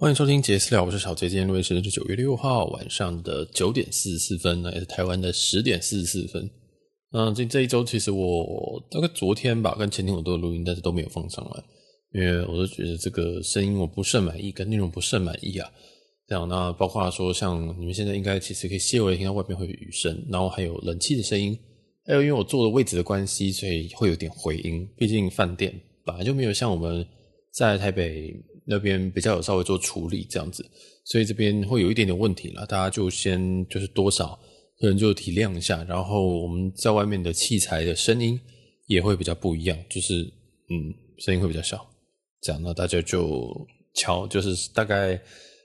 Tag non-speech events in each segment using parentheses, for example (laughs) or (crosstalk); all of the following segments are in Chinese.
欢迎收听杰私聊，我是小杰。今天录音时间是九月六号晚上的九点四十四分，那也是台湾的十点四十四分。那，这这一周其实我大概昨天吧，跟前天我都有录音，但是都没有放上来，因为我都觉得这个声音我不甚满意，跟内容不甚满意啊。这样，那包括说像你们现在应该其实可以细微听到外面会有雨声，然后还有冷气的声音，还有因为我坐的位置的关系，所以会有点回音。毕竟饭店本来就没有像我们在台北。那边比较有稍微做处理这样子，所以这边会有一点点问题啦，大家就先就是多少可能就体谅一下，然后我们在外面的器材的声音也会比较不一样，就是嗯声音会比较小，这样那大家就瞧，就是大概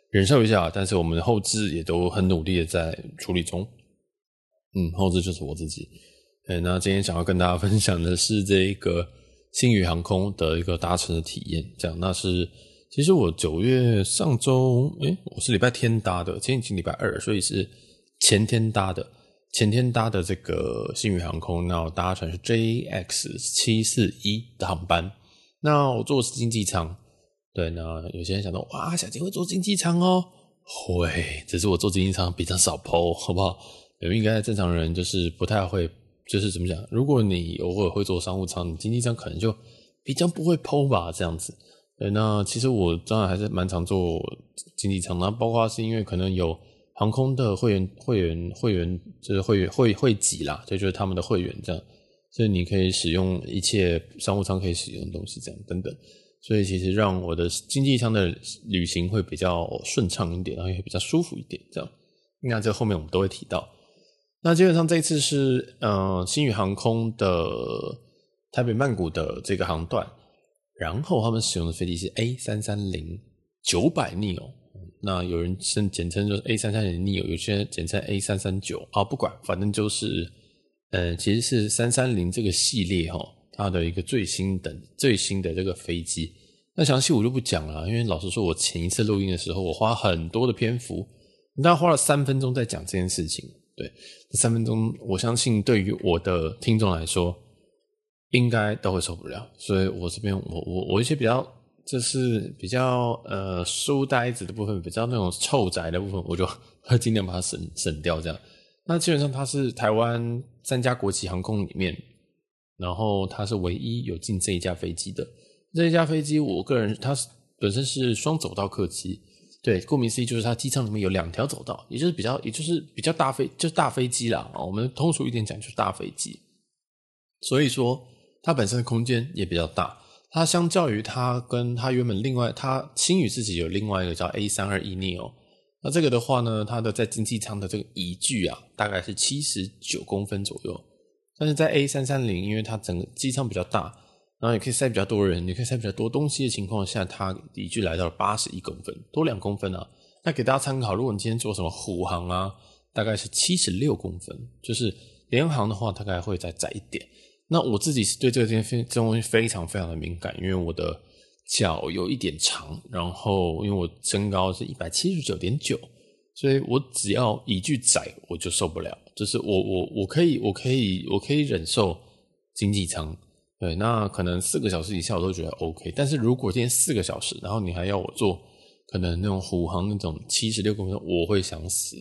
忍受一下，但是我们的后置也都很努力的在处理中，嗯后置就是我自己，哎那今天想要跟大家分享的是这一个星宇航空的一个搭乘的体验，这样那是。其实我九月上周，诶，我是礼拜天搭的，今天已经礼拜二，所以是前天搭的。前天搭的这个新宇航空，那我搭乘是 JX 七四一的航班。那我坐的是经济舱，对。那有些人想到，哇，小杰会坐经济舱哦，会，只是我坐经济舱比较少 po，好不好？应该正常人就是不太会，就是怎么讲？如果你偶尔会坐商务舱，你经济舱可能就比较不会 po 吧，这样子。对，那其实我当然还是蛮常坐经济舱，那包括是因为可能有航空的会员、会员、会员，就是会员会会籍啦，这就是他们的会员这样，所以你可以使用一切商务舱可以使用的东西这样等等，所以其实让我的经济舱的旅行会比较顺畅一点，然后也比较舒服一点这样。那这后面我们都会提到。那基本上这一次是嗯、呃，星宇航空的台北曼谷的这个航段。然后他们使用的飞机是 A 三三零九百 neo，那有人称简称就是 A 三三零 neo，有些人简称 A 三三九啊，不管，反正就是，呃，其实是三三零这个系列哈，它的一个最新的最新的这个飞机。那详细我就不讲了，因为老实说，我前一次录音的时候，我花很多的篇幅，大概花了三分钟在讲这件事情。对，三分钟，我相信对于我的听众来说。应该都会受不了，所以我这边我我我一些比较就是比较呃书呆子的部分，比较那种臭宅的部分，我就会尽量把它省省掉。这样，那基本上它是台湾三家国际航空里面，然后它是唯一有进这一架飞机的。这一架飞机，我个人它是本身是双走道客机，对，顾名思义就是它机舱里面有两条走道，也就是比较也就是比较大飞就是大飞机啦。我们通俗一点讲就是大飞机，所以说。它本身的空间也比较大，它相较于它跟它原本另外，它星宇自己有另外一个叫 A 三二一 neo，那这个的话呢，它的在经济舱的这个椅距啊，大概是七十九公分左右，但是在 A 三三零，因为它整个机舱比较大，然后也可以塞比较多人，也可以塞比较多东西的情况下，它椅距来到了八十一公分，多两公分啊。那给大家参考，如果你今天坐什么虎航啊，大概是七十六公分，就是联航的话，大概会再窄一点。那我自己是对这个这些这东西非常非常的敏感，因为我的脚有一点长，然后因为我身高是一百七十九点九，所以我只要一句窄我就受不了。就是我我我可以我可以我可以忍受经济舱，对，那可能四个小时以下我都觉得 OK。但是如果今天四个小时，然后你还要我坐可能那种虎航那种七十六公分，我会想死。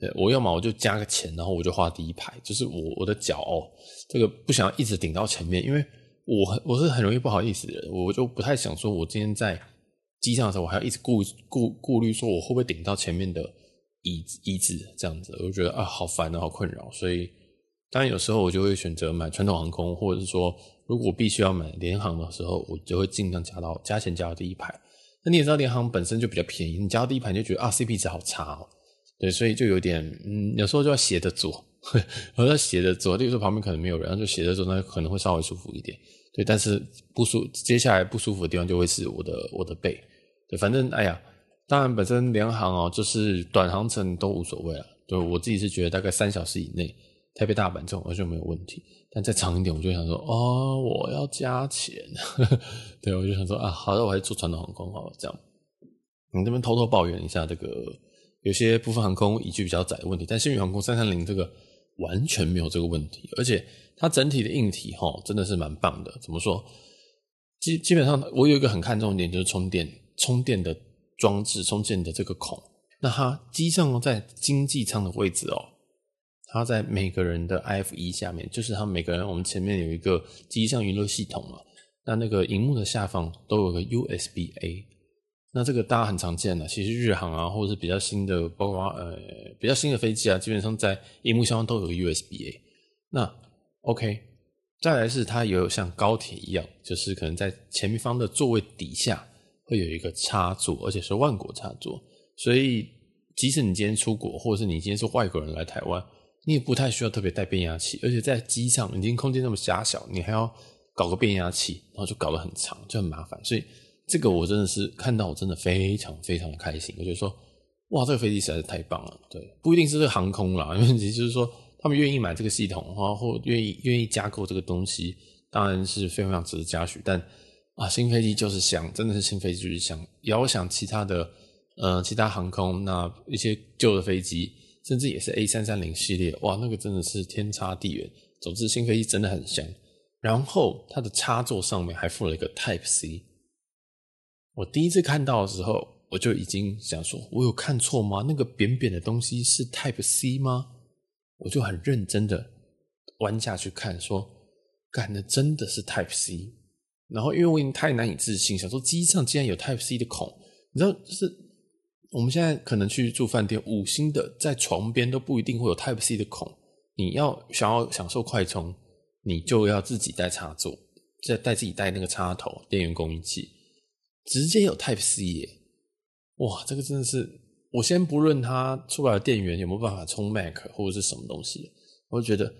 对，我要么我就加个钱，然后我就画第一排，就是我我的脚哦，这个不想一直顶到前面，因为我很我是很容易不好意思的，我就不太想说，我今天在机上的时候，我还要一直顾顾顾虑说我会不会顶到前面的椅子椅子这样子，我就觉得啊好烦啊，好困扰，所以当然有时候我就会选择买传统航空，或者是说如果我必须要买联航的时候，我就会尽量加到加钱加到第一排。那你也知道联航本身就比较便宜，你加到第一排你就觉得啊 CP 值好差哦。对，所以就有点，嗯，有时候就要斜着坐，(laughs) 我要斜着坐，例如说旁边可能没有人，就斜着坐，那可能会稍微舒服一点。对，但是不舒，接下来不舒服的地方就会是我的我的背。对，反正哎呀，当然本身联航哦，就是短航程都无所谓了。对，我自己是觉得大概三小时以内，台北大阪这种完全没有问题。但再长一点，我就想说，哦，我要加钱。(laughs) 对，我就想说啊，好的，我还是坐传统航空好了，这样。你这边偷偷抱怨一下这个。有些部分航空椅距比较窄的问题，但星宇航空三三零这个完全没有这个问题，而且它整体的硬体齁真的是蛮棒的。怎么说？基基本上我有一个很看重点，就是充电充电的装置充电的这个孔，那它机上在经济舱的位置哦，它在每个人的 IFE 下面，就是它每个人我们前面有一个机上娱乐系统嘛，那那个荧幕的下方都有个 USB A，那这个大家很常见的，其实日航啊或者是比较新的，包括呃比较新的飞机啊，基本上在荧幕下方都有 USB A，那 OK。再来是它也有像高铁一样，就是可能在前方的座位底下会有一个插座，而且是万国插座。所以即使你今天出国，或者是你今天是外国人来台湾，你也不太需要特别带变压器。而且在机上，已经空间那么狭小，你还要搞个变压器，然后就搞得很长，就很麻烦。所以这个我真的是看到，我真的非常非常的开心。我觉得说，哇，这个飞机实在是太棒了。对，不一定是这个航空啦，(laughs) 因为其实就是说。他们愿意买这个系统然后，或愿意愿意加购这个东西，当然是非常非常值得嘉许。但啊，新飞机就是香，真的是新飞机就是香。遥想其他的，呃，其他航空那一些旧的飞机，甚至也是 A 三三零系列，哇，那个真的是天差地远。总之，新飞机真的很香。然后它的插座上面还附了一个 Type C。我第一次看到的时候，我就已经想说，我有看错吗？那个扁扁的东西是 Type C 吗？我就很认真的弯下去看，说，干的真的是 Type C，然后因为我已经太难以置信，想说机上竟然有 Type C 的孔，你知道，就是我们现在可能去住饭店，五星的在床边都不一定会有 Type C 的孔，你要想要享受快充，你就要自己带插座，再带自己带那个插头、电源供应器，直接有 Type C 耶，哇，这个真的是。我先不论它出来的电源有没有办法充 Mac 或者是什么东西，我就觉得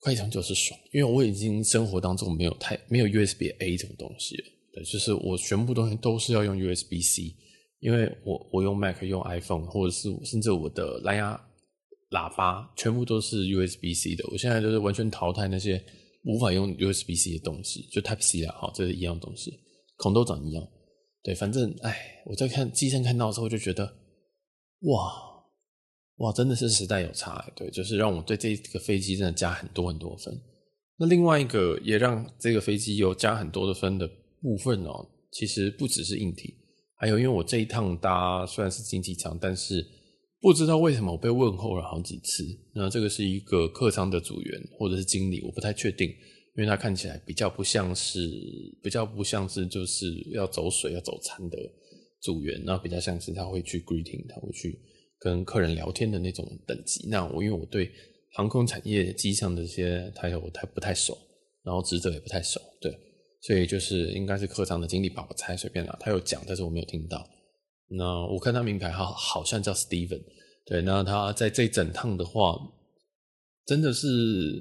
快充就是爽，因为我已经生活当中没有太没有 USB A 这种东西了，对，就是我全部东西都是要用 USB C，因为我我用 Mac 用 iPhone 或者是甚至我的蓝牙喇叭全部都是 USB C 的，我现在就是完全淘汰那些无法用 USB C 的东西，就 Type C 啊，好，这是一样东西，孔都长一样，对，反正哎，我在看机身看到的时候就觉得。哇哇，真的是时代有差，对，就是让我对这个飞机真的加很多很多分。那另外一个也让这个飞机有加很多的分的部分哦，其实不只是硬体，还有因为我这一趟搭虽然是经济舱，但是不知道为什么我被问候了好几次。那这个是一个客舱的组员或者是经理，我不太确定，因为他看起来比较不像是比较不像是就是要走水要走餐的。组员，那比较像是他会去 greeting，他会去跟客人聊天的那种等级。那我因为我对航空产业机上的这些抬头我太不太熟，然后职责也不太熟，对，所以就是应该是客舱的经理吧，我猜随便啦。他有讲，但是我没有听到。那我看他名牌号好像叫 Steven，对，那他在这整趟的话，真的是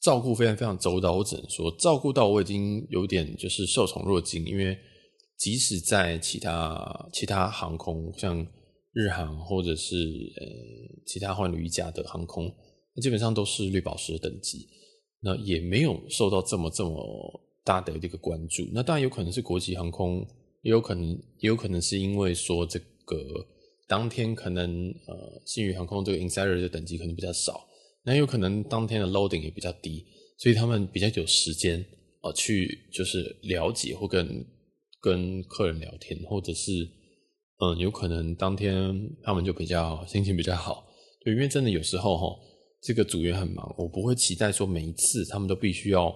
照顾非常非常周到。我只能说，照顾到我已经有点就是受宠若惊，因为。即使在其他其他航空，像日航或者是呃其他换了一家的航空，那基本上都是绿宝石等级，那也没有受到这么这么大的一个关注。那当然有可能是国际航空，也有可能也有可能是因为说这个当天可能呃新宇航空这个 insider 的等级可能比较少，那有可能当天的 loading 也比较低，所以他们比较有时间啊、去就是了解或跟。跟客人聊天，或者是，嗯，有可能当天他们就比较心情比较好，对，因为真的有时候齁，这个组员很忙，我不会期待说每一次他们都必须要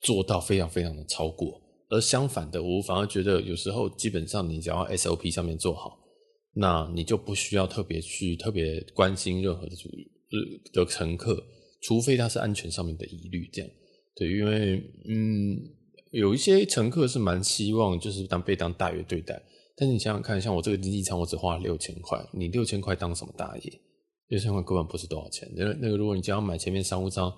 做到非常非常的超过，而相反的，我反而觉得有时候基本上你只要 SOP 上面做好，那你就不需要特别去特别关心任何的组员的乘客，除非他是安全上面的疑虑，这样，对，因为嗯。有一些乘客是蛮希望，就是当被当大爷对待。但是你想想看，像我这个经济舱，我只花了六千块，你六千块当什么大爷？六千块根本不是多少钱。那那个，如果你只要买前面商务舱，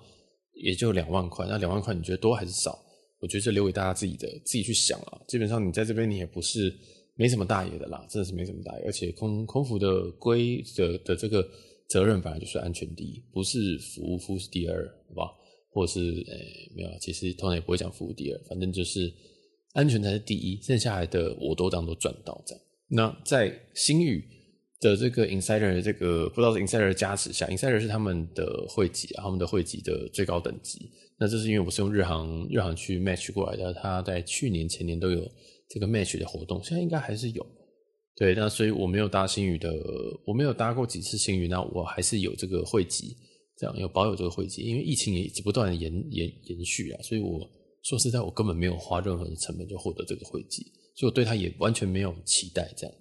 也就两万块。那两万块你觉得多还是少？我觉得这留给大家自己的自己去想啊。基本上你在这边你也不是没什么大爷的啦，真的是没什么大爷。而且空空服的规的的这个责任本来就是安全第一，不是服务服务是第二，好不好？或是诶、没有，其实通常也不会讲服务第二，反正就是安全才是第一，剩下来的我都当做赚到这样。那在星宇的这个 Insider 的这个不知道是 Insider 的加持下，Insider 是他们的会籍啊，他们的会籍的最高等级。那这是因为我是用日航日航去 match 过来的，他在去年前年都有这个 match 的活动，现在应该还是有。对，那所以我没有搭星宇的，我没有搭过几次星宇，那我还是有这个汇集，这样有保有这个汇集，因为疫情也一直不断的延延延续啊，所以我说实在，我根本没有花任何的成本就获得这个汇集，所以我对他也完全没有期待这样。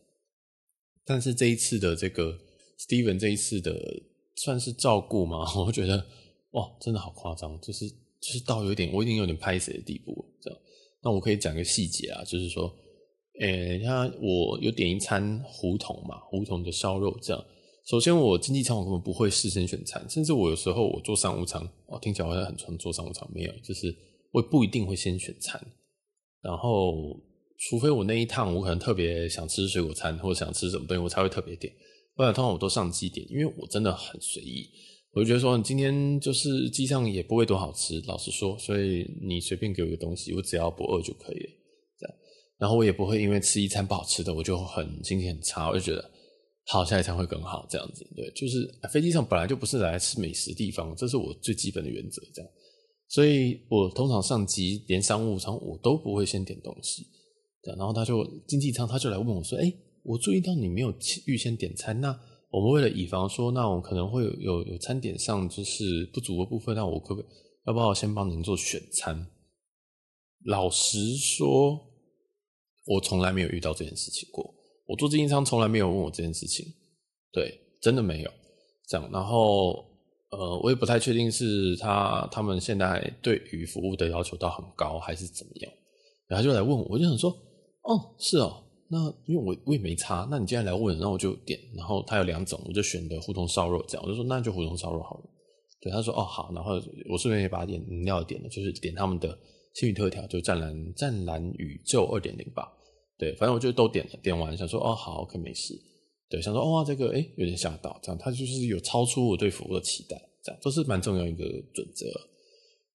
但是这一次的这个 Steven 这一次的算是照顾嘛，(laughs) 我觉得哇，真的好夸张，就是就是到有点我已经有点拍死的地步这样。那我可以讲个细节啊，就是说。诶、欸，他我有点一餐胡同嘛，胡同的烧肉这样。首先，我经济舱我根本不会事先选餐，甚至我有时候我坐商务舱，哦，听起来好像很常坐商务舱，没有，就是我不一定会先选餐。然后，除非我那一趟我可能特别想吃水果餐，或者想吃什么东西，我才会特别点。不然通常我都上机点，因为我真的很随意。我就觉得说，你今天就是机上也不会多好吃，老实说，所以你随便给我一个东西，我只要不饿就可以了。然后我也不会因为吃一餐不好吃的，我就很心情很差，我就觉得好，下一餐会更好这样子。对，就是飞机上本来就不是来吃美食地方，这是我最基本的原则。这样，所以我通常上机连商务舱我都不会先点东西。然后他就经济舱他就来问我说：“哎，我注意到你没有预先点餐，那我们为了以防说，那我可能会有有餐点上就是不足的部分，那我可不可以要不要先帮您做选餐？”老实说。我从来没有遇到这件事情过，我做经济舱从来没有问我这件事情，对，真的没有这样。然后，呃，我也不太确定是他他们现在对于服务的要求到很高，还是怎么样。然后就来问我，我就想说，哦，是哦，那因为我我也没差，那你既然来问，那我就点。然后他有两种，我就选的胡同烧肉这样，我就说那就胡同烧肉好了。对，他说哦好，然后我顺便也把点饮料点了，就是点他们的星宇特调，就湛蓝湛蓝宇宙二点零吧。对，反正我就都点了，点完想说哦好，OK 没事。对，想说哦这个诶有点吓到，这样他就是有超出我对服务的期待，这样都是蛮重要一个准则。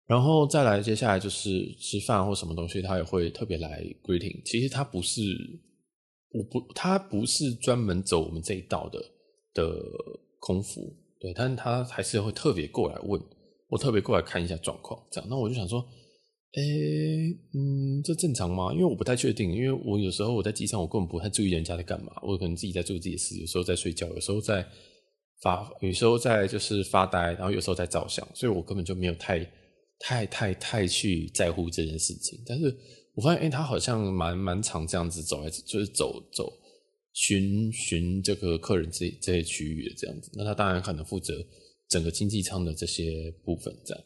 然后再来，接下来就是吃饭或什么东西，他也会特别来 greeting。其实他不是，我不，他不是专门走我们这一道的的空服，对，但他还是会特别过来问我，特别过来看一下状况，这样。那我就想说。诶、嗯，这正常吗？因为我不太确定，因为我有时候我在机场，我根本不太注意人家在干嘛，我可能自己在做自己的事，有时候在睡觉，有时候在发，有时候在就是发呆，然后有时候在照相，所以我根本就没有太太太太去在乎这件事情。但是我发现，诶、他好像蛮蛮常这样子走来，就是走走巡巡这个客人这这些区域的这样子。那他当然可能负责整个经济舱的这些部分这样。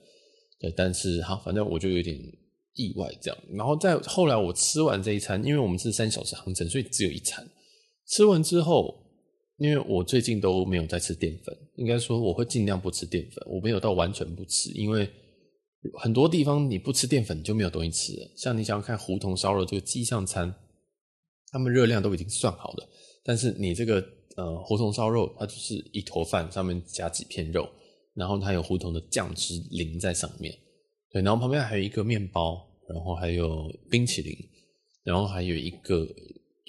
对，但是好，反正我就有点意外这样。然后在后来我吃完这一餐，因为我们是三小时航程，所以只有一餐。吃完之后，因为我最近都没有在吃淀粉，应该说我会尽量不吃淀粉。我没有到完全不吃，因为很多地方你不吃淀粉就没有东西吃了。像你想要看胡同烧肉这个机上餐，他们热量都已经算好了，但是你这个呃胡同烧肉，它就是一坨饭上面夹几片肉。然后它有胡同的酱汁淋在上面，对，然后旁边还有一个面包，然后还有冰淇淋，然后还有一个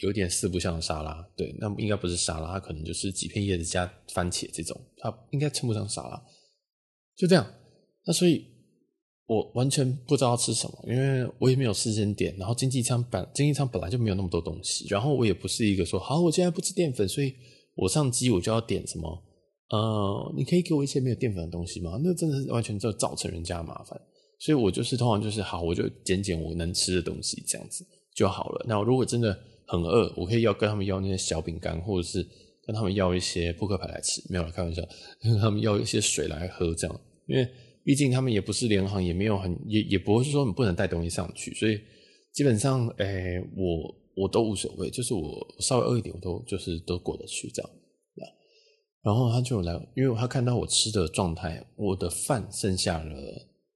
有点四不像的沙拉，对，那应该不是沙拉，它可能就是几片叶子加番茄这种，它应该称不上沙拉，就这样。那所以我完全不知道吃什么，因为我也没有事先点，然后经济舱本经济舱本来就没有那么多东西，然后我也不是一个说好，我现在不吃淀粉，所以我上机我就要点什么。呃，你可以给我一些没有淀粉的东西吗？那真的是完全就造成人家麻烦，所以我就是通常就是好，我就捡捡我能吃的东西这样子就好了。那如果真的很饿，我可以要跟他们要那些小饼干，或者是跟他们要一些扑克牌来吃，没有来开玩笑，跟他们要一些水来喝这样，因为毕竟他们也不是联航，也没有很也也不会是说你不能带东西上去，所以基本上，哎、我我都无所谓，就是我稍微饿一点，我都就是都过得去这样。然后他就来，因为他看到我吃的状态，我的饭剩下了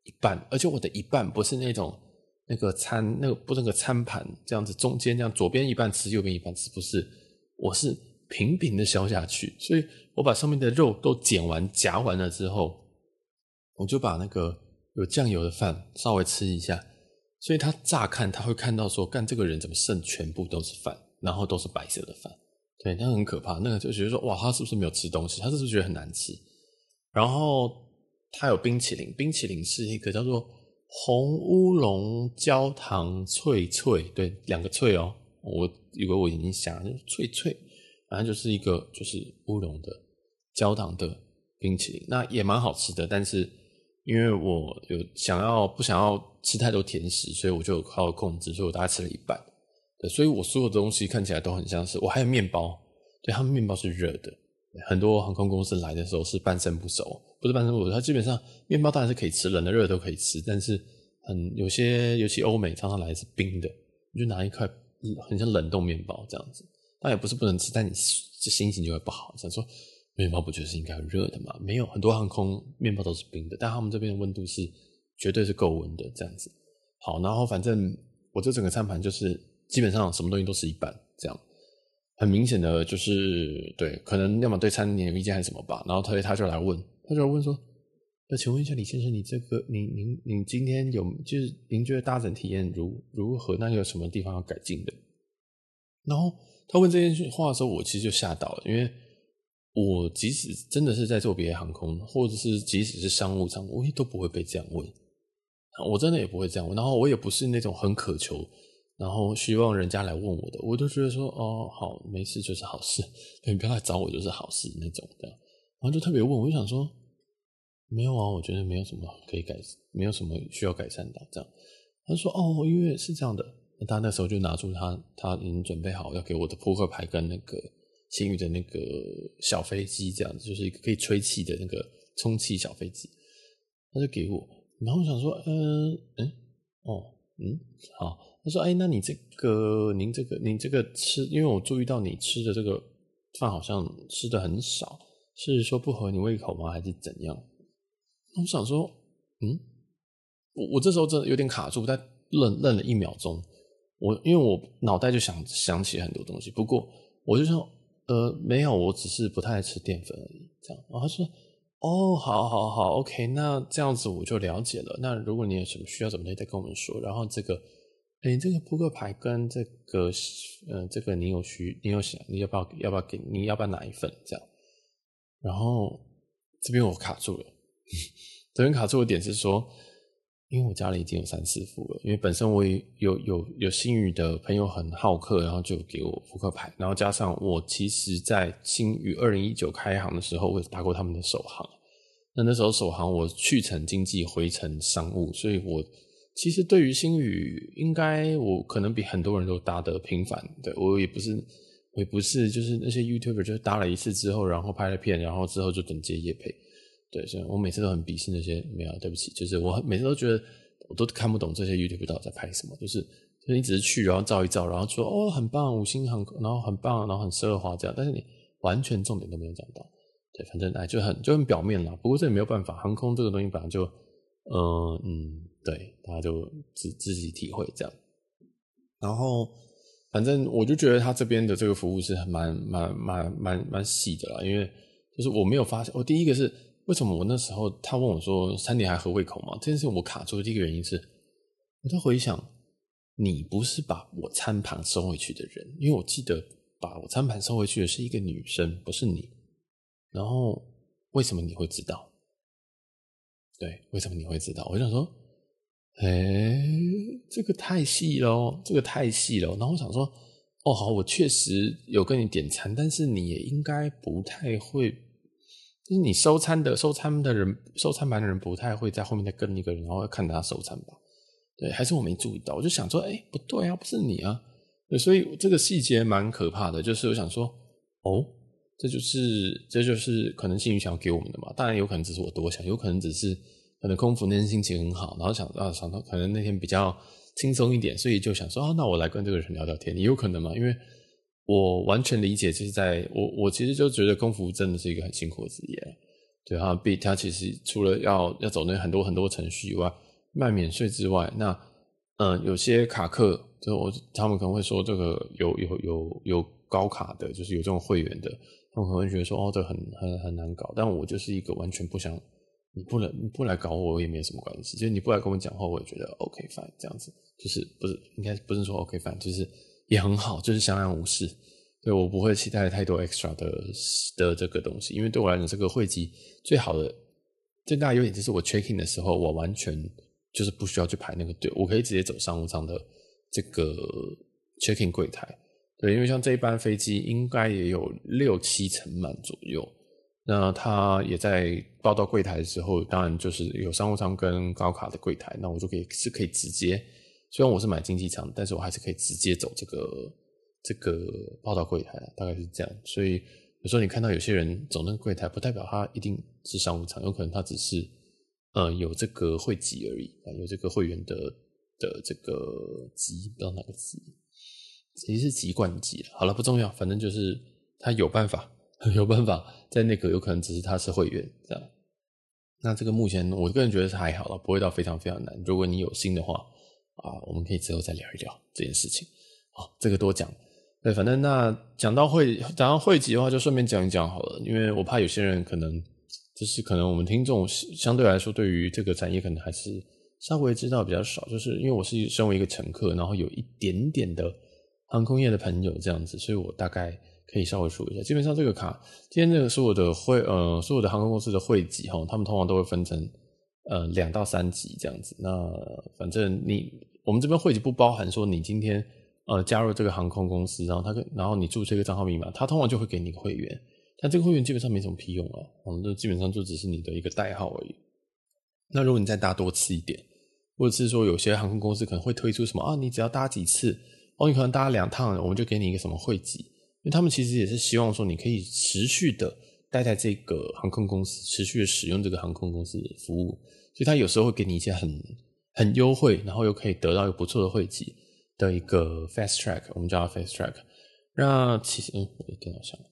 一半，而且我的一半不是那种那个餐，那个不那个餐盘这样子，中间这样左边一半吃，右边一半吃，不是，我是平平的削下去，所以我把上面的肉都剪完夹完了之后，我就把那个有酱油的饭稍微吃一下，所以他乍看他会看到说，干这个人怎么剩全部都是饭，然后都是白色的饭。对，那很可怕。那个就觉得说，哇，他是不是没有吃东西？他是不是觉得很难吃？然后他有冰淇淋，冰淇淋是一个叫做红乌龙焦糖脆脆，对，两个脆哦，我以为我已经想就是脆脆，反正就是一个就是乌龙的焦糖的冰淇淋，那也蛮好吃的。但是因为我有想要不想要吃太多甜食，所以我就有靠控制，所以我大概吃了一半。对，所以我所有的东西看起来都很像是我还有面包，对，他们面包是热的。很多航空公司来的时候是半生不熟，不是半生不熟，它基本上面包当然是可以吃，冷的热的都可以吃，但是很有些尤其欧美常常来是冰的，你就拿一块很像冷冻面包这样子，但也不是不能吃，但你心情就会不好，想说面包不就是应该热的吗？没有，很多航空面包都是冰的，但他们这边的温度是绝对是够温的这样子。好，然后反正我这整个餐盘就是基本上什么东西都是一半这样。很明显的就是对，可能要么对餐点有意见还是什么吧。然后他他就来问，他就问说：“那请问一下李先生，你这个您您您今天有就是您觉得搭乘体验如如何？那有什么地方要改进的？”然后他问这件话的时候，我其实就吓到了，因为我即使真的是在做别的航空，或者是即使是商务舱，我也都不会被这样问。我真的也不会这样问，然后我也不是那种很渴求。然后希望人家来问我的，我都觉得说哦，好，没事就是好事，你不要来找我就是好事那种的。然后就特别问，我就想说，没有啊，我觉得没有什么可以改，没有什么需要改善的这样。他说哦，因为是这样的，他那时候就拿出他他已经准备好要给我的扑克牌跟那个星宇的那个小飞机这样子，就是一个可以吹气的那个充气小飞机，他就给我，然后我想说，嗯嗯哦嗯好。说：“哎，那你这个，您这个，您这个吃，因为我注意到你吃的这个饭好像吃的很少，是说不合你胃口吗？还是怎样？”我想说，嗯，我我这时候真的有点卡住，但愣愣了一秒钟。我因为我脑袋就想想起很多东西，不过我就说，呃，没有，我只是不太爱吃淀粉而已。这样，然后他说：“哦，好好好，OK，那这样子我就了解了。那如果你有什么需要，怎么东西再跟我们说。然后这个。”哎，这个扑克牌跟这个，呃，这个你有需，你有想，你要不要，要不要给，你要不要拿一份这样？然后这边我卡住了，(laughs) 这边卡住的点是说，因为我家里已经有三四副了，因为本身我也有有有新宇的朋友很好客，然后就给我扑克牌，然后加上我其实在新宇二零一九开行的时候，我也搭过他们的首航，那那时候首航我去程经济，回程商务，所以我。其实对于星宇，应该我可能比很多人都搭得频繁。对，我也不是，我也不是，就是那些 YouTuber 就搭了一次之后，然后拍了片，然后之后就等接业配。对，所以我每次都很鄙视那些，没有，对不起，就是我每次都觉得我都看不懂这些 YouTuber 到底在拍什么，就是就是你只是去然后照一照，然后说哦很棒，五星航空，然后很棒，然后很奢华这样，但是你完全重点都没有讲到。对，反正哎就很就很表面啦。不过这也没有办法，航空这个东西本来就，嗯嗯。对，大家就自自己体会这样。然后，反正我就觉得他这边的这个服务是蛮蛮蛮蛮蛮细的啦，因为就是我没有发现，我第一个是为什么我那时候他问我说三点还合胃口吗？这件事情我卡住的第一个原因是，我在回想，你不是把我餐盘收回去的人，因为我记得把我餐盘收回去的是一个女生，不是你。然后为什么你会知道？对，为什么你会知道？我想说。哎、欸，这个太细了，这个太细了。然后我想说，哦，好，我确实有跟你点餐，但是你也应该不太会，就是你收餐的收餐的人，收餐盘的人不太会在后面再跟一个人，然后看他收餐吧？对，还是我没注意到？我就想说，哎、不对啊，不是你啊。对，所以这个细节蛮可怕的，就是我想说，哦，这就是这就是可能幸运想要给我们的嘛？当然有可能只是我多想，有可能只是。可能空服那天心情很好，然后想啊想到可能那天比较轻松一点，所以就想说啊，那我来跟这个人聊聊天，也有可能嘛？因为我完全理解，就是在我我其实就觉得空服真的是一个很辛苦的职业，对哈，比他其实除了要要走那很多很多程序以外，卖免税之外，那嗯、有些卡客就我他们可能会说这个有有有有高卡的，就是有这种会员的，他们可能会觉得说哦这很很很难搞，但我就是一个完全不想。你不能你不来搞我，我也没什么关系。就是你不来跟我讲话，我也觉得 OK fine 这样子，就是不是应该不是说 OK fine，就是也很好，就是相安无事。对，我不会期待太多 extra 的的这个东西，因为对我来讲，这个汇集最好的最大优点就是我 checking 的时候，我完全就是不需要去排那个队，我可以直接走商务舱的这个 checking 柜台。对，因为像这一班飞机应该也有六七成满左右。那他也在报到柜台的时候，当然就是有商务舱跟高卡的柜台，那我就可以是可以直接，虽然我是买经济舱，但是我还是可以直接走这个这个报到柜台，大概是这样。所以有时候你看到有些人走那个柜台，不代表他一定是商务舱，有可能他只是呃有这个会籍而已，有这个会员的的这个籍，不知道哪个籍，其实是籍贯籍。好了，不重要，反正就是他有办法。(laughs) 有办法在那个有可能只是他是会员这样，那这个目前我个人觉得是还好了，不会到非常非常难。如果你有心的话啊，我们可以之后再聊一聊这件事情。好，这个多讲。对，反正那讲到会讲到会籍的话，就顺便讲一讲好了，因为我怕有些人可能就是可能我们听众相对来说对于这个产业可能还是稍微知道比较少，就是因为我是身为一个乘客，然后有一点点的航空业的朋友这样子，所以我大概。可以稍微说一下，基本上这个卡，今天这个所有的会，呃，所有的航空公司的会籍哈，他们通常都会分成呃两到三级这样子。那反正你我们这边会籍不包含说你今天呃加入这个航空公司，然后他然后你注册一个账号密码，他通常就会给你一个会员，但这个会员基本上没什么屁用啊，我们这基本上就只是你的一个代号而已。那如果你再搭多次一点，或者是说有些航空公司可能会推出什么啊，你只要搭几次，哦，你可能搭两趟，我们就给你一个什么会籍。因为他们其实也是希望说，你可以持续的待在这个航空公司，持续的使用这个航空公司的服务，所以他有时候会给你一些很很优惠，然后又可以得到一个不错的会籍的一个 fast track，我们叫它 fast track。那其实，嗯，我的电脑响了。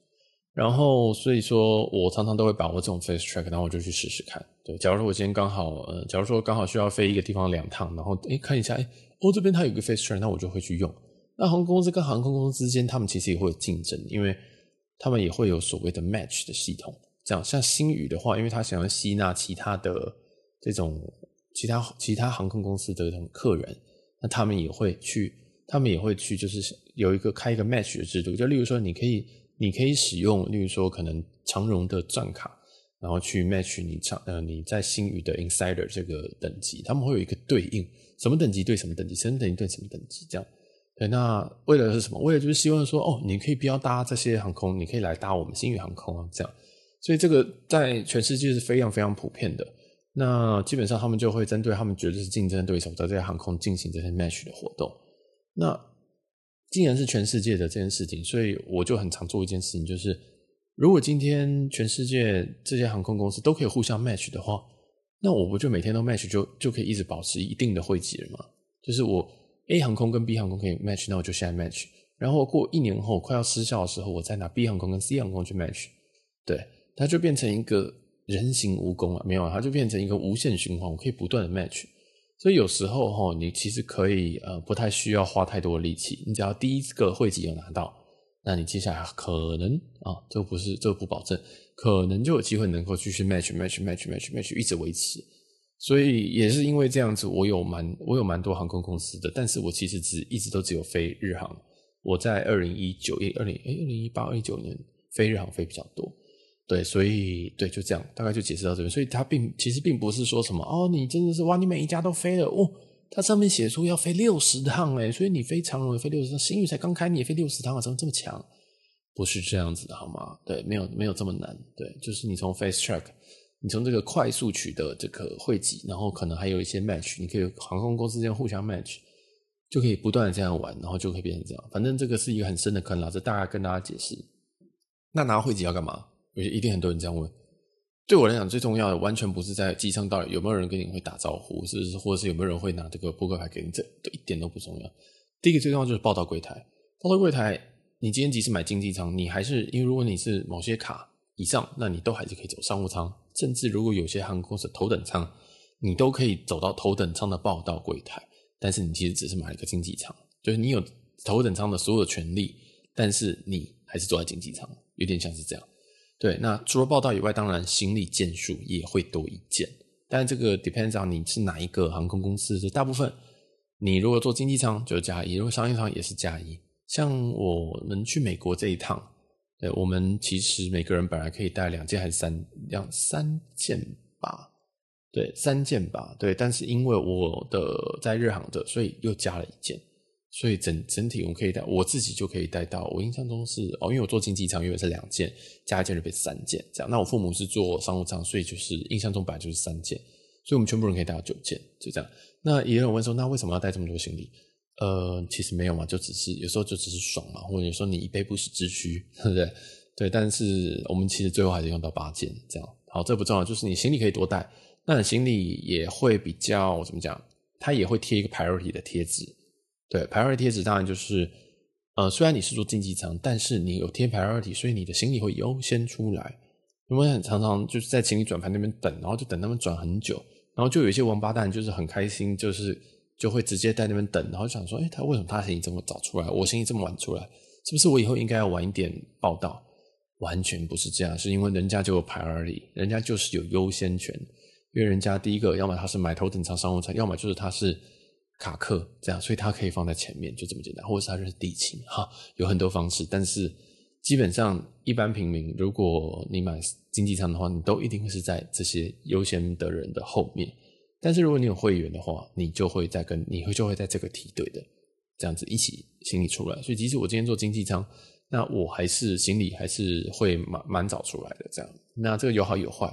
然后，所以说我常常都会把握这种 fast track，然后我就去试试看。对，假如说我今天刚好，呃，假如说刚好需要飞一个地方两趟，然后诶看一下，诶哦这边它有个 fast track，那我就会去用。那航空公司跟航空公司之间，他们其实也会有竞争，因为他们也会有所谓的 match 的系统。这样，像星宇的话，因为他想要吸纳其他的这种其他其他航空公司的这种客人，那他们也会去，他们也会去，就是有一个开一个 match 的制度。就例如说，你可以你可以使用，例如说可能长荣的钻卡，然后去 match 你长呃你在星宇的 Insider 这个等级，他们会有一个对应，什么等级对什么等级，什么等级对什么等级这样。对，那为了是什么？为了就是希望说，哦，你可以不要搭这些航空，你可以来搭我们星宇航空啊，这样。所以这个在全世界是非常非常普遍的。那基本上他们就会针对他们觉得是竞争对手的这些航空进行这些 match 的活动。那既然是全世界的这件事情，所以我就很常做一件事情，就是如果今天全世界这些航空公司都可以互相 match 的话，那我不就每天都 match 就就可以一直保持一定的汇集了吗？就是我。A 航空跟 B 航空可以 match，那我就现在 match。然后过一年后快要失效的时候，我再拿 B 航空跟 C 航空去 match。对，它就变成一个人形蜈蚣啊，没有，它就变成一个无限循环，我可以不断的 match。所以有时候齁，你其实可以呃不太需要花太多的力气，你只要第一个汇集有拿到，那你接下来可能啊，这不是这个不保证，可能就有机会能够继续 match match match match match 一直维持。所以也是因为这样子，我有蛮我有蛮多航空公司的，但是我其实只一直都只有飞日航。我在二零一九二零诶二零一八二零一九年飞日航飞比较多，对，所以对就这样，大概就解释到这边。所以它并其实并不是说什么哦，你真的是哇，你每一家都飞了哦，它上面写出要飞六十趟诶，所以你飞长荣飞六十趟，新宇才刚开你也飞六十趟啊，怎么这么强？不是这样子的好吗？对，没有没有这么难，对，就是你从 face Track。你从这个快速取得这个汇集，然后可能还有一些 match，你可以航空公司之间互相 match，就可以不断的这样玩，然后就可以变成这样。反正这个是一个很深的坑啦，这大概跟大家解释。那拿汇集要干嘛？有些一定很多人这样问。对我来讲，最重要的完全不是在机舱到底有没有人跟你会打招呼，是不是或者是有没有人会拿这个扑克牌给你，这都一点都不重要。第一个最重要就是报到柜台，报到柜台，你今天即使买经济舱，你还是因为如果你是某些卡以上，那你都还是可以走商务舱。甚至如果有些航空公司头等舱，你都可以走到头等舱的报到柜台，但是你其实只是买了一个经济舱，就是你有头等舱的所有的权利，但是你还是坐在经济舱，有点像是这样。对，那除了报到以外，当然行李件数也会多一件，但这个 depends on 你是哪一个航空公司，就大部分你如果坐经济舱就加一，如果商业舱也是加一。像我们去美国这一趟。对，我们其实每个人本来可以带两件还是三两三件吧？对，三件吧。对，但是因为我的在日航的，所以又加了一件。所以整整体我们可以带，我自己就可以带到。我印象中是哦，因为我坐经济舱，因为是两件，加一件就变三件这样。那我父母是坐商务舱，所以就是印象中本来就是三件，所以我们全部人可以带到九件，就这样。那也有人问说，那为什么要带这么多行李？呃，其实没有嘛，就只是有时候就只是爽嘛，或者有时候你以备不时之需，对不对？对，但是我们其实最后还是用到八件这样。好，这不重要，就是你行李可以多带，那你行李也会比较怎么讲？它也会贴一个 priority 的贴纸。对，priority 贴纸当然就是，呃，虽然你是坐经济舱，但是你有贴 priority，所以你的行李会优先出来。因为很常常就是在行李转盘那边等，然后就等他们转很久，然后就有一些王八蛋就是很开心，就是就会直接在那边等，然后想说，诶，他为什么他行李这么早出来，我行李这么晚出来，是不是我以后应该要晚一点报到？完全不是这样，是因为人家就有 priority，人家就是有优先权，因为人家第一个，要么他是买头等舱商务舱，要么就是他是。卡客这样，所以他可以放在前面，就这么简单，或者是他认识地勤哈，有很多方式。但是基本上，一般平民，如果你买经济舱的话，你都一定会是在这些优先的人的后面。但是如果你有会员的话，你就会在跟你会就会在这个梯队的这样子一起行李出来。所以即使我今天坐经济舱，那我还是行李还是会蛮蛮早出来的这样。那这个有好有坏，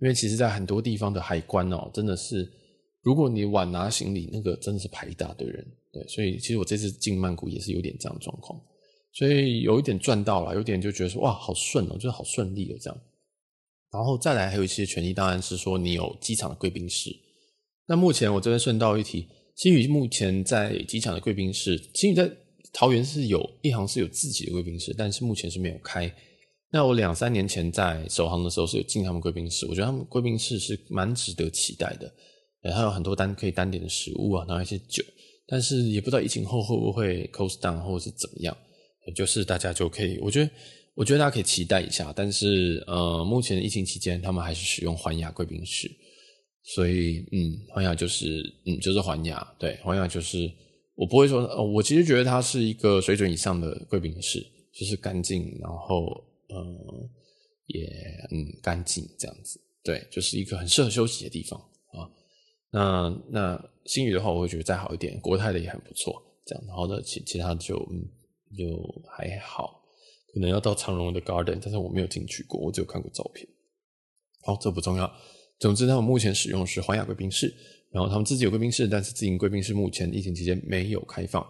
因为其实在很多地方的海关哦，真的是。如果你晚拿行李，那个真的是排一大堆人，对，所以其实我这次进曼谷也是有点这样状况，所以有一点赚到了，有点就觉得说哇，好顺哦，就是好顺利哦这样。然后再来还有一些权益，当然是说你有机场的贵宾室。那目前我这边顺道一提，星宇目前在机场的贵宾室，星宇在桃园是有一航是有自己的贵宾室，但是目前是没有开。那我两三年前在首航的时候是有进他们贵宾室，我觉得他们贵宾室是蛮值得期待的。还有很多单可以单点的食物啊，然后一些酒，但是也不知道疫情后会不会 close down 或者是怎么样，就是大家就可以，我觉得，我觉得大家可以期待一下。但是呃，目前的疫情期间，他们还是使用环亚贵宾室，所以嗯，环亚就是嗯，就是环亚，对，环亚就是我不会说，我其实觉得它是一个水准以上的贵宾室，就是干净，然后呃，也嗯干净这样子，对，就是一个很适合休息的地方啊。那那新宇的话，我会觉得再好一点，国泰的也很不错，这样，然后呢，其其他就嗯就还好，可能要到长荣的 Garden，但是我没有进去过，我只有看过照片。好，这不重要。总之，他们目前使用的是环亚贵宾室，然后他们自己有贵宾室，但是自营贵宾室目前疫情期间没有开放。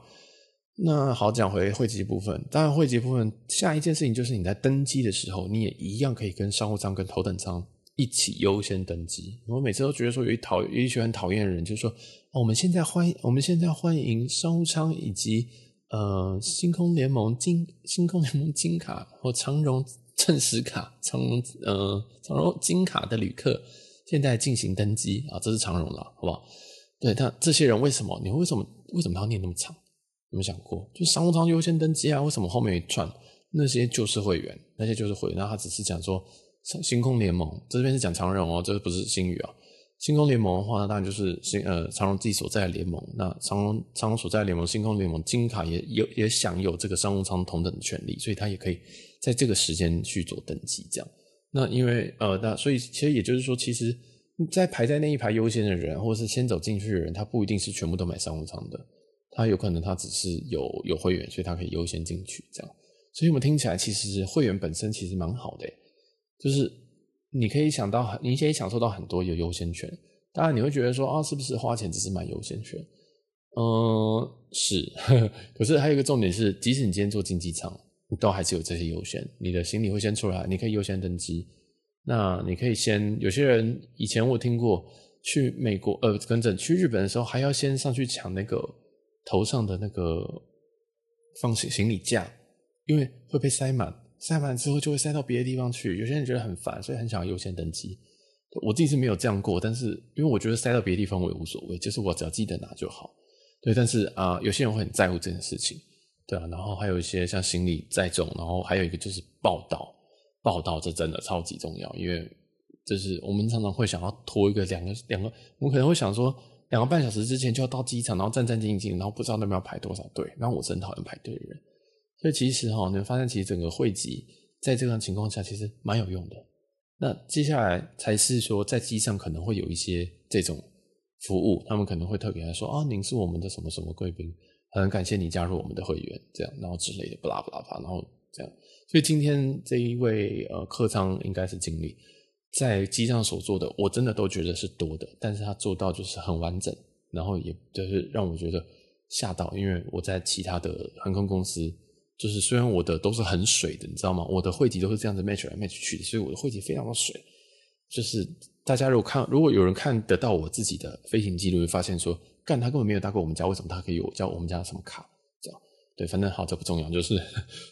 那好，讲回汇集部分，当然汇集部分下一件事情就是你在登机的时候，你也一样可以跟商务舱跟头等舱。一起优先登机。我每次都觉得说有一讨有一群很讨厌的人，就是说，哦，我们现在欢迎我们现在欢迎商务舱以及呃星空联盟金星空联盟金卡或长荣 (laughs) 正时卡长荣呃长荣金卡的旅客现在进行登机啊，这是长荣了，好不好？对，那这些人为什么？你为什么为什么他要念那么长？有没有想过？就商务舱优先登机啊？为什么后面一串那些就是会员，那些就是会员，那他只是讲说。星空联盟这边是讲长荣哦，这不是星宇啊。星空联盟的话，当然就是星呃长荣自己所在的联盟。那长荣长荣所在联盟，星空联盟金卡也有也享有这个商务舱同等的权利，所以他也可以在这个时间去做登记。这样，那因为呃那所以其实也就是说，其实，在排在那一排优先的人，或者是先走进去的人，他不一定是全部都买商务舱的，他有可能他只是有有会员，所以他可以优先进去。这样，所以我们听起来其实会员本身其实蛮好的。就是你可以想到，你可以享受到很多有优先权。当然，你会觉得说啊，是不是花钱只是买优先权？嗯，是。(laughs) 可是还有一个重点是，即使你今天坐经济舱，都还是有这些优先。你的行李会先出来，你可以优先登机。那你可以先，有些人以前我听过，去美国呃，跟着去日本的时候，还要先上去抢那个头上的那个放行行李架，因为会被塞满。塞满之后就会塞到别的地方去，有些人觉得很烦，所以很想要优先登机。我自己是没有这样过，但是因为我觉得塞到别的地方我也无所谓，就是我只要记得拿就好。对，但是啊、有些人会很在乎这件事情，对啊。然后还有一些像行李载重，然后还有一个就是报道，报道这真的超级重要，因为就是我们常常会想要拖一个两个两个，我们可能会想说两个半小时之前就要到机场，然后战战兢兢，然后不知道那边要排多少队，然后我真讨厌排队的人。所以其实哈，你会发现其实整个汇集在这样情况下其实蛮有用的。那接下来才是说在机上可能会有一些这种服务，他们可能会特别来说啊，您是我们的什么什么贵宾很感谢你加入我们的会员，这样，然后之类的，不拉不拉吧，然后这样。所以今天这一位呃客舱应该是经理，在机上所做的，我真的都觉得是多的，但是他做到就是很完整，然后也就是让我觉得吓到，因为我在其他的航空公司，就是虽然我的都是很水的，你知道吗？我的汇集都是这样子 match 来 match 去的，所以我的汇集非常的水。就是大家如果看，如果有人看得到我自己的飞行记录，会发现说，干他根本没有搭过我们家，为什么他可以有叫我们家什么卡？这样对，反正好，这不重要，就是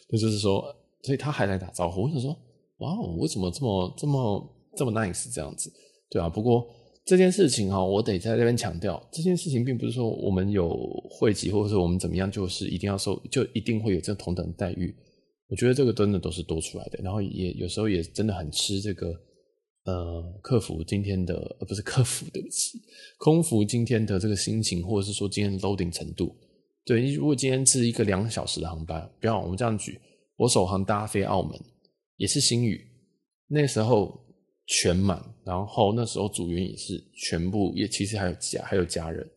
那 (laughs) 就是说，所以他还来打招呼，我想说，哇，为什么这么这么这么 nice 这样子？对啊，不过这件事情哈，我得在这边强调，这件事情并不是说我们有汇集，或者说我们怎么样，就是一定要受，就一定会有这同等待遇。我觉得这个真的都是多出来的，然后也有时候也真的很吃这个。呃，客服今天的呃不是 (laughs) 客服，对不起，空服今天的这个心情，或者是说今天的 loading 程度，对，如果今天是一个两小时的航班，不要我们这样举，我首航搭飞澳门也是星宇，那时候全满，然后那时候组员也是全部，也其实还有家还有家人，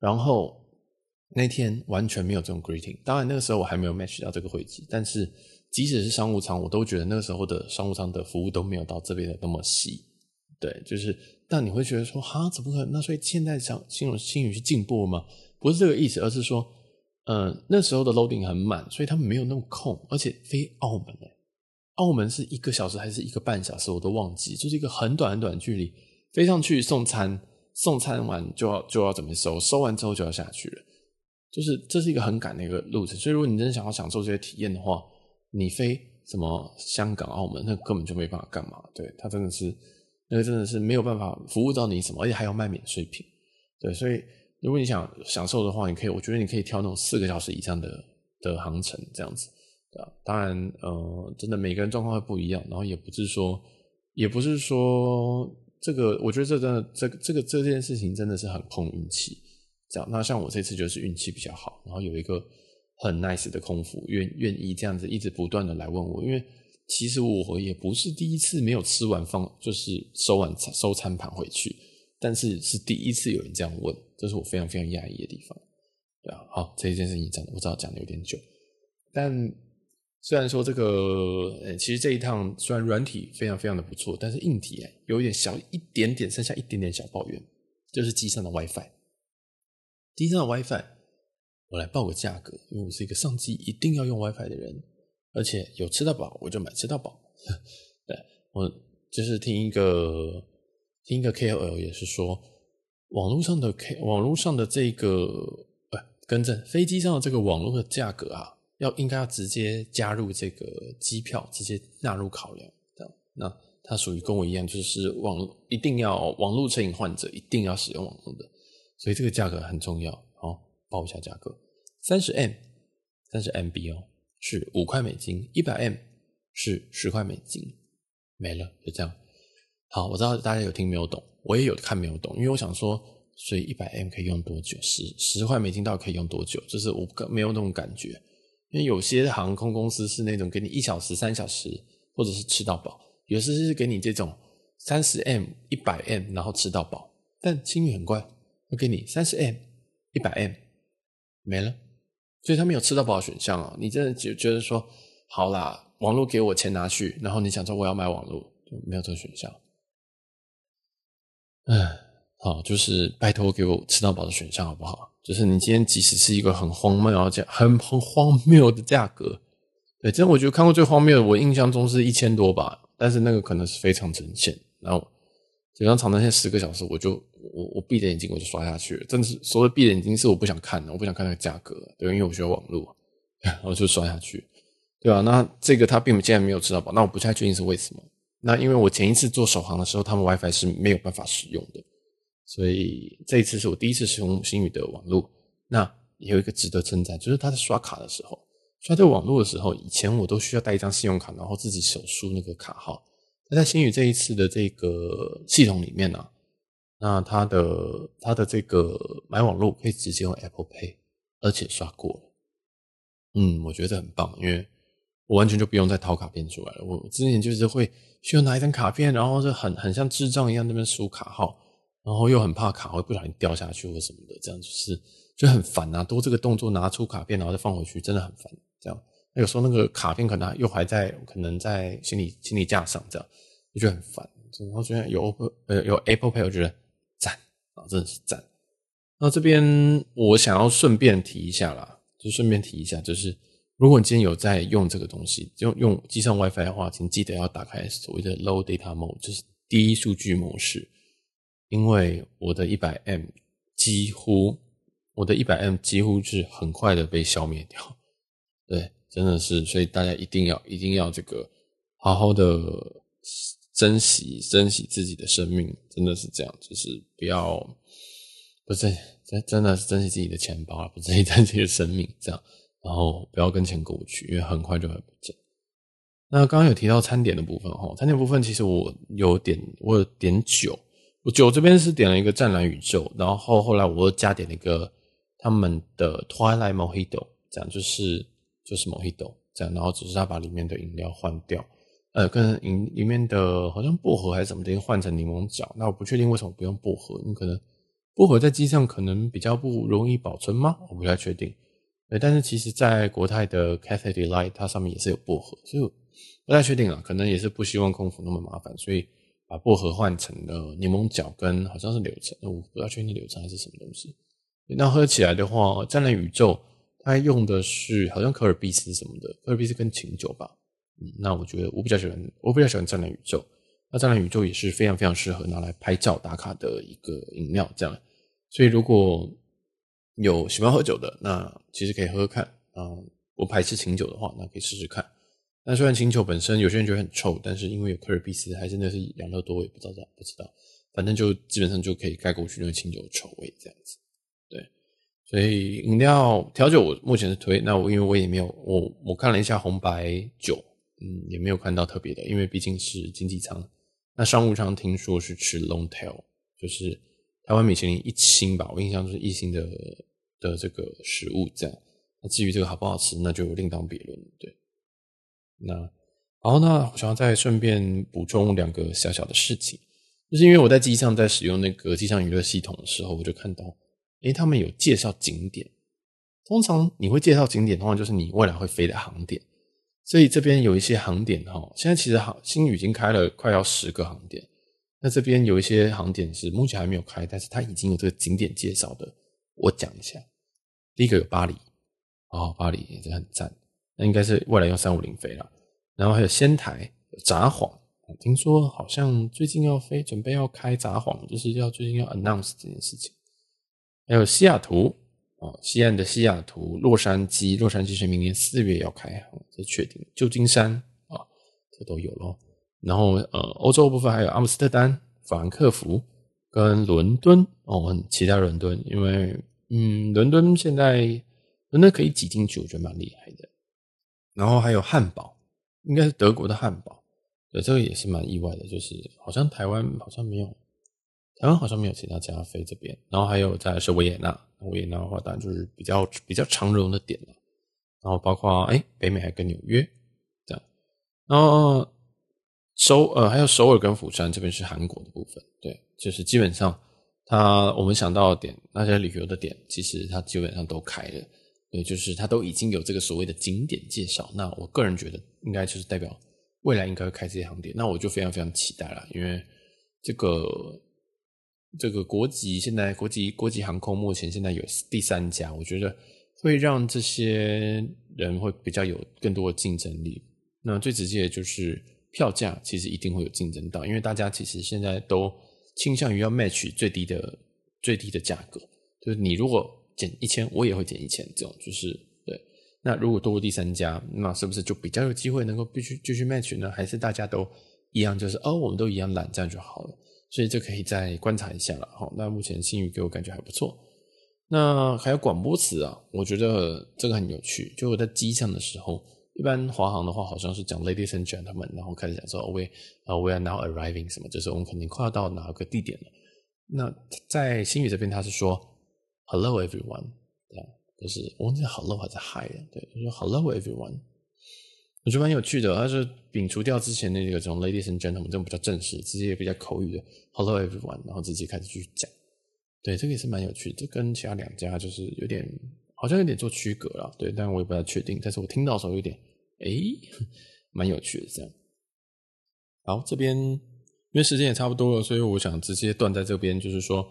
然后那天完全没有这种 greeting，当然那个时候我还没有 match 到这个会籍，但是。即使是商务舱，我都觉得那个时候的商务舱的服务都没有到这边的那么细。对，就是，但你会觉得说，哈，怎么可能？那所以现在想，新荣新宇是进步了吗？不是这个意思，而是说，嗯、那时候的 loading 很满，所以他们没有那么空，而且飞澳门诶，澳门是一个小时还是一个半小时，我都忘记，就是一个很短很短的距离，飞上去送餐，送餐完就要就要准备收，收完之后就要下去了，就是这是一个很赶的一个路程。所以如果你真的想要享受这些体验的话，你飞什么香港、澳门，那根本就没办法干嘛。对，他真的是，那个真的是没有办法服务到你什么，而且还要卖免税品。对，所以如果你想享受的话，你可以，我觉得你可以挑那种四个小时以上的的航程这样子。对啊，当然，呃，真的每个人状况会不一样，然后也不是说，也不是说这个，我觉得这真的，这这个这件事情真的是很碰运气。这样，那像我这次就是运气比较好，然后有一个。很 nice 的空服愿愿意这样子一直不断的来问我，因为其实我也不是第一次没有吃完放，就是收完收餐盘回去，但是是第一次有人这样问，这是我非常非常讶异的地方。对啊，好，这一件事情讲我知道讲的有点久，但虽然说这个呃，其实这一趟虽然软体非常非常的不错，但是硬体哎有一点小一点点，剩下一点点小抱怨，就是机上的 WiFi，机上的 WiFi。我来报个价格，因为我是一个上机一定要用 WiFi 的人，而且有吃到饱我就买吃到饱。(laughs) 对，我就是听一个听一个 KOL 也是说，网络上的 K 网络上的这个呃，更正飞机上的这个网络的价格啊，要应该要直接加入这个机票，直接纳入考量。这样，那它属于跟我一样，就是网一定要网络成瘾患者，一定要使用网络的，所以这个价格很重要。报一下价格，三十 M，三十 MB 哦，是五块美金，一百 M 是十块美金，没了，就这样。好，我知道大家有听没有懂，我也有看没有懂，因为我想说，所以一百 M 可以用多久？十十块美金到底可以用多久？就是我没有那种感觉，因为有些航空公司是那种给你一小时、三小时，或者是吃到饱，有些是给你这种三十 M、一百 M，然后吃到饱。但星宇很怪，会给你三十 M、一百 M。没了，所以他没有吃到饱的选项啊！你真的就觉得说，好啦，网络给我钱拿去，然后你想说我要买网络，就没有这个选项。嗯，好，就是拜托给我吃到饱的选项好不好？就是你今天即使是一个很荒谬的价，很很荒谬的价格，对，真的我觉得看过最荒谬的，我印象中是一千多吧，但是那个可能是非常呈现，然后。就像长城线十个小时，我就我我闭着眼睛我就刷下去了，真的是所谓闭着眼睛是我不想看的，我不想看那个价格，对，因为我需要网络，(laughs) 然后就刷下去，对吧？那这个他并竟然没有吃到饱，那我不太确定是为什么。那因为我前一次做首航的时候，他们 WiFi 是没有办法使用的，所以这一次是我第一次使用星宇的网络。那也有一个值得称赞，就是他在刷卡的时候，刷这个网络的时候，以前我都需要带一张信用卡，然后自己手输那个卡号。那在星宇这一次的这个系统里面呢、啊，那它的它的这个买网络可以直接用 Apple Pay，而且刷过了。嗯，我觉得很棒，因为我完全就不用再掏卡片出来了。我之前就是会需要拿一张卡片，然后就很很像智障一样那边输卡号，然后又很怕卡会不小心掉下去或什么的，这样就是就很烦啊，多这个动作拿出卡片然后再放回去，真的很烦。这样，有时候那个卡片可能又还在，可能在行李行李架上，这样就觉得很烦。然后觉得有 Apple 呃有 Apple Pay，我觉得赞啊，真的是赞。那这边我想要顺便提一下啦，就顺便提一下，就是如果你今天有在用这个东西，用用机上 WiFi 的话，请记得要打开所谓的 Low Data Mode，就是低数据模式，因为我的一百 M 几乎，我的一百 M 几乎是很快的被消灭掉，对，真的是，所以大家一定要一定要这个好好的珍惜珍惜自己的生命，真的是这样，就是不要。不是，真真的是珍惜自己的钱包啊，不珍惜自己的生命这样，然后不要跟钱过不去，因为很快就会不见。那刚刚有提到餐点的部分哈，餐点部分其实我有点，我有点酒，我酒这边是点了一个湛蓝宇宙，然后后来我又加点了一个他们的 Twilight Mojito，这样就是就是 Mojito 这样，然后只是他把里面的饮料换掉，呃，跟饮里面的好像薄荷还是什么东西换成柠檬角，那我不确定为什么不用薄荷，你可能。薄荷在机上可能比较不容易保存吗？我不太确定。对，但是其实，在国泰的 Cathay Delight 它上面也是有薄荷，所以不太确定啊。可能也是不希望空服那么麻烦，所以把薄荷换成了柠檬角跟好像是柳橙，我不太确定柳橙还是什么东西。那喝起来的话，湛蓝宇宙它用的是好像可尔必思什么的，可尔必思跟琴酒吧。嗯，那我觉得我比较喜欢，我比较喜欢湛蓝宇宙。那湛蓝宇宙也是非常非常适合拿来拍照打卡的一个饮料，这样。所以如果有喜欢喝酒的，那其实可以喝喝看啊。我排斥琴酒的话，那可以试试看。那虽然琴酒本身有些人觉得很臭，但是因为有可尔必思，还真的是养乐多，我也不知道不知道。反正就基本上就可以盖过去那个琴酒的臭味这样子。所以饮料调酒我目前是推。那我因为我也没有我我看了一下红白酒，嗯，也没有看到特别的，因为毕竟是经济舱。那商务舱听说是吃 long tail，就是。台湾米其林一星吧，我印象就是一星的的这个食物这样。那至于这个好不好吃，那就另当别论。对，那然后呢，我想要再顺便补充两个小小的事情，就是因为我在机上在使用那个机上娱乐系统的时候，我就看到，诶，他们有介绍景点。通常你会介绍景点，通常就是你未来会飞的航点。所以这边有一些航点哈，现在其实航星宇已经开了快要十个航点。那这边有一些航点是目前还没有开，但是它已经有这个景点介绍的。我讲一下，第一个有巴黎，哦，巴黎也是很赞，那应该是未来用三五零飞了。然后还有仙台、有札幌，听说好像最近要飞，准备要开札幌，就是要最近要 announce 这件事情。还有西雅图，啊，西岸的西雅图、洛杉矶，洛杉矶是明年四月要开，这确定。旧金山啊，这都有咯。然后，呃，欧洲部分还有阿姆斯特丹、法兰克福跟伦敦哦，我很期待伦敦，因为，嗯，伦敦现在伦敦可以挤进去，我觉得蛮厉害的。然后还有汉堡，应该是德国的汉堡，对，这个也是蛮意外的，就是好像台湾好像没有，台湾好像没有其他家飞这边。然后还有再是维也纳，维也纳的话当然就是比较比较长荣的点了。然后包括哎，北美还跟纽约这样，然后。首呃，还有首尔跟釜山这边是韩国的部分，对，就是基本上它我们想到的点，那些旅游的点，其实它基本上都开了，对，就是它都已经有这个所谓的景点介绍。那我个人觉得，应该就是代表未来应该会开这些航点，那我就非常非常期待了，因为这个这个国际现在国际国际航空目前现在有第三家，我觉得会让这些人会比较有更多的竞争力。那最直接的就是。票价其实一定会有竞争到，因为大家其实现在都倾向于要 match 最低的最低的价格，就是你如果减一千，我也会减一千，这种就是对。那如果多过第三家，那是不是就比较有机会能够必须继续 match 呢？还是大家都一样，就是哦，我们都一样懒，这样就好了？所以这可以再观察一下了。好，那目前新宇给我感觉还不错。那还有广播词啊，我觉得这个很有趣。就我在机上的时候。一般华航的话，好像是讲 ladies and gentlemen，然后开始讲说 we 啊 we are now arriving 什么，就是我们肯定快要到哪个地点了。那在新宇这边，他是说 hello everyone，对，就是我忘记 hello 还是 hi，对，他说 hello everyone，我觉得蛮有趣的。他是摒除掉之前那个这种 ladies and gentlemen 这种比较正式、直接也比较口语的 hello everyone，然后直接开始继续讲。对，这个也是蛮有趣的，这跟其他两家就是有点好像有点做区隔了，对，但我也不太确定。但是我听到的时候有点，哎，(laughs) 蛮有趣的这样。好，这边因为时间也差不多了，所以我想直接断在这边，就是说。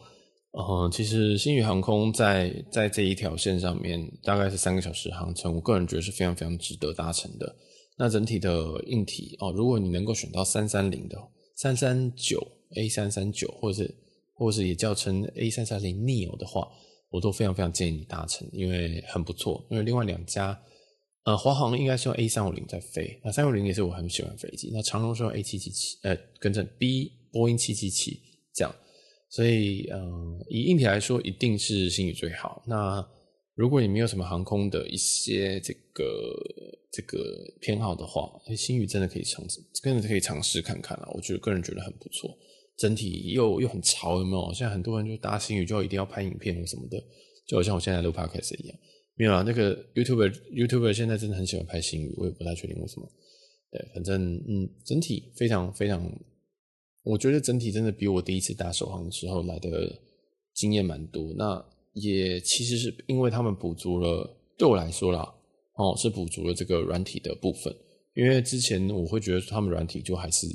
嗯，其实星宇航空在在这一条线上面大概是三个小时航程，我个人觉得是非常非常值得搭乘的。那整体的硬体哦，如果你能够选到三三零的三三九 A 三三九，或者是或者是也叫成 A 三三零 Neo 的话，我都非常非常建议你搭乘，因为很不错。因为另外两家，呃，华航应该是用 A 三五零在飞，那三五零也是我很喜欢飞机。那长荣是用 A 七七七，呃，跟着 B 波音七七七这样。所以，嗯，以硬体来说，一定是星宇最好。那如果你没有什么航空的一些这个这个偏好的话，星宇真的可以尝试，真的可以尝试看看啊。我觉得个人觉得很不错，整体又又很潮，有没有？现在很多人就搭星宇就一定要拍影片或什么的，就好像我现在录 podcast 一样。没有啊，那个 YouTuber YouTuber 现在真的很喜欢拍星宇，我也不太确定为什么。对，反正嗯，整体非常非常。我觉得整体真的比我第一次搭首航的时候来的经验蛮多。那也其实是因为他们补足了，对我来说啦，哦，是补足了这个软体的部分。因为之前我会觉得他们软体就还是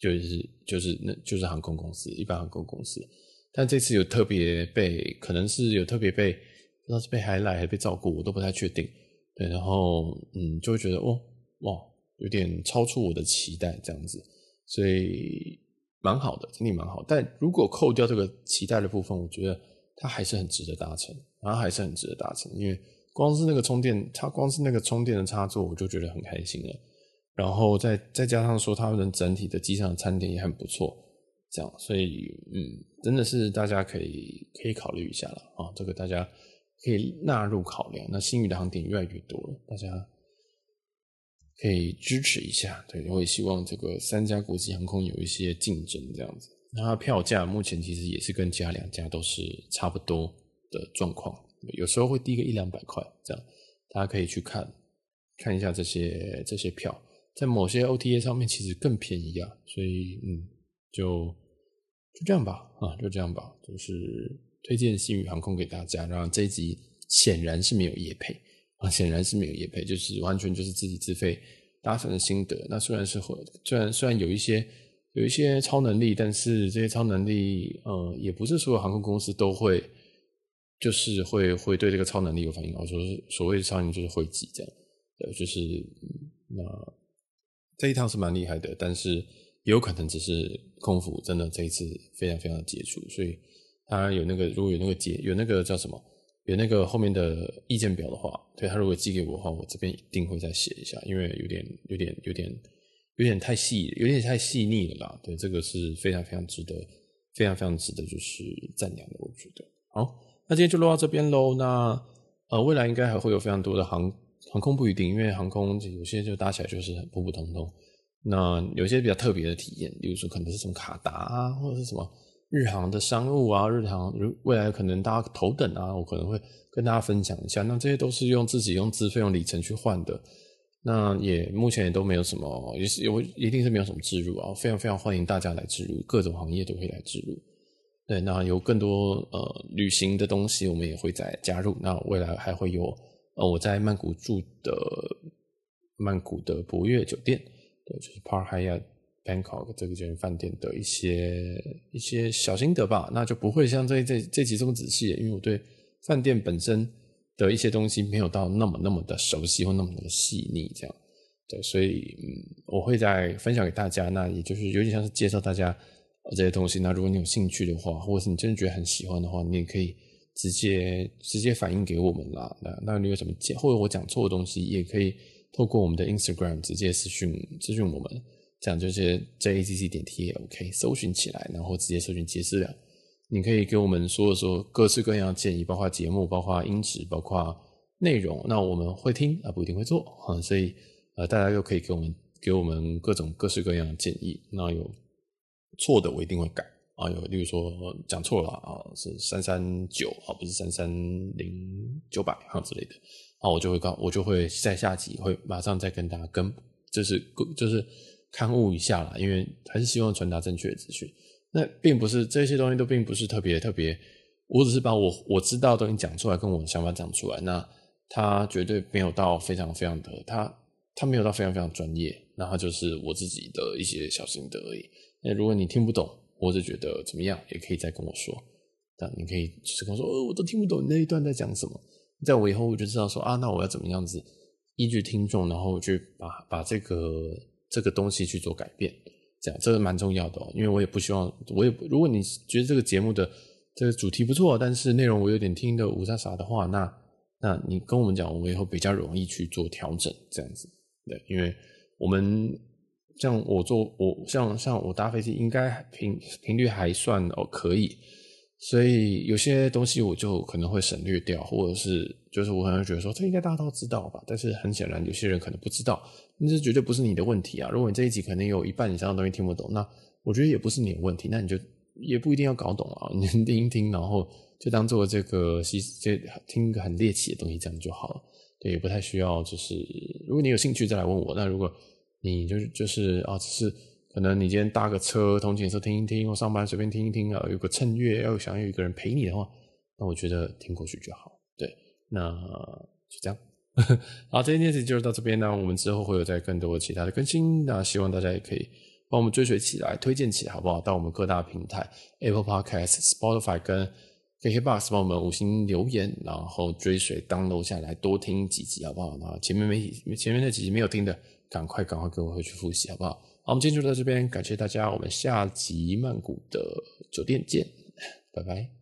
就是就是那就是航空公司，一般航空公司。但这次有特别被，可能是有特别被，不知道是被还来还被照顾，我都不太确定。对，然后嗯，就会觉得哦，哇，有点超出我的期待这样子。所以蛮好的，整体蛮好。但如果扣掉这个期待的部分，我觉得它还是很值得达成，然后还是很值得达成。因为光是那个充电，它光是那个充电的插座，我就觉得很开心了。然后再再加上说，他们整体的机上的餐点也很不错，这样，所以嗯，真的是大家可以可以考虑一下了啊。这个大家可以纳入考量。那新宇的航点越来越多了，大家。可以支持一下，对，我也希望这个三家国际航空有一些竞争这样子。那它票价目前其实也是跟其他两家都是差不多的状况，有时候会低个一两百块这样，大家可以去看看一下这些这些票，在某些 OTA 上面其实更便宜啊，所以嗯，就就这样吧，啊，就这样吧，就是推荐星宇航空给大家。然后这一集显然是没有业配。啊，显然是没有业配，就是完全就是自己自费搭乘的心得。那虽然是会，虽然虽然有一些有一些超能力，但是这些超能力，呃，也不是所有航空公司都会，就是会会对这个超能力有反应。我说所谓的超能力就是会记这样，呃，就是那这一趟是蛮厉害的，但是也有可能只是空服真的这一次非常非常的杰出，所以他有那个如果有那个节有那个叫什么？有那个后面的意见表的话，对，他如果寄给我的话，我这边一定会再写一下，因为、有点、有点、有点有点太细，有点太细腻了啦。对，这个是非常非常值得、非常非常值得就是赞扬的，我觉得。好，那今天就录到这边喽。那呃，未来应该还会有非常多的航航空不一定，因为航空有些就搭起来就是很普普通通。那有些比较特别的体验，比如说可能是什么卡达啊，或者是什么。日航的商务啊，日航如未来可能大家头等啊，我可能会跟大家分享一下。那这些都是用自己用资费用里程去换的，那也目前也都没有什么，也是有一定是没有什么置入啊。非常非常欢迎大家来置入，各种行业都可以来置入。对，那有更多呃旅行的东西，我们也会再加入。那未来还会有呃我在曼谷住的曼谷的博悦酒店，对，就是 Park Hyatt。Bangkok 这个间饭店的一些一些小心得吧，那就不会像这这这集这么仔细，因为我对饭店本身的一些东西没有到那么那么的熟悉或那么的细腻，这样对，所以嗯，我会再分享给大家，那也就是有点像是介绍大家这些东西。那如果你有兴趣的话，或者是你真的觉得很喜欢的话，你也可以直接直接反映给我们啦。那那你有什么解，或者我讲错的东西，也可以透过我们的 Instagram 直接私讯私讯我们。讲这样就是 jazz 点 t 也 OK，搜寻起来，然后直接搜寻杰思梁。你可以给我们说说各式各样的建议，包括节目，包括音质，包括内容。那我们会听啊，不一定会做啊，所以呃，大家又可以给我们给我们各种各式各样的建议。那有错的我一定会改啊，有例如说讲错了啊，是三三九啊，不是三三零九百啊之类的啊，我就会告，我就会在下集会马上再跟大家跟，就是就是。勘误一下啦，因为还是希望传达正确的资讯。那并不是这些东西都并不是特别特别我只是把我我知道的东西讲出来，跟我的想法讲出来。那他绝对没有到非常非常的，他他没有到非常非常专业。那他就是我自己的一些小心得而已。那如果你听不懂，或者觉得怎么样，也可以再跟我说。但你可以就是跟我说，哦，我都听不懂你那一段在讲什么。在我以后我就知道说啊，那我要怎么样子依据听众，然后去把把这个这个东西去做改变。这样这个蛮重要的哦，因为我也不希望，我也如果你觉得这个节目的这个主题不错，但是内容我有点听得五杂杂的话，那那你跟我们讲，我以后比较容易去做调整，这样子，对，因为我们像我坐我像像我搭飞机，应该频频率还算哦可以。所以有些东西我就可能会省略掉，或者是就是我可能觉得说这应该大家都知道吧，但是很显然有些人可能不知道，那这绝对不是你的问题啊！如果你这一集可能有一半以上的东西听不懂，那我觉得也不是你的问题，那你就也不一定要搞懂啊，你听一听，然后就当做这个西这听个很猎奇的东西这样就好了，对，也不太需要就是如果你有兴趣再来问我，那如果你就是就是啊只是。可能你今天搭个车通勤的时候听一听，或上班随便听一听啊，有个衬乐，要想要有一个人陪你的话，那我觉得听过去就好。对，那就这样。(laughs) 好，这件事就到这边呢。我们之后会有再更多其他的更新，那希望大家也可以帮我们追随起来，推荐起来，好不好？到我们各大平台，Apple Podcast、Spotify 跟 KKBox 帮我们五星留言，然后追随 download 下来，多听几集，好不好？那前面没前面那几集没有听的，赶快赶快跟我回去复习，好不好？好，我们今天就到这边，感谢大家，我们下集曼谷的酒店见，拜拜。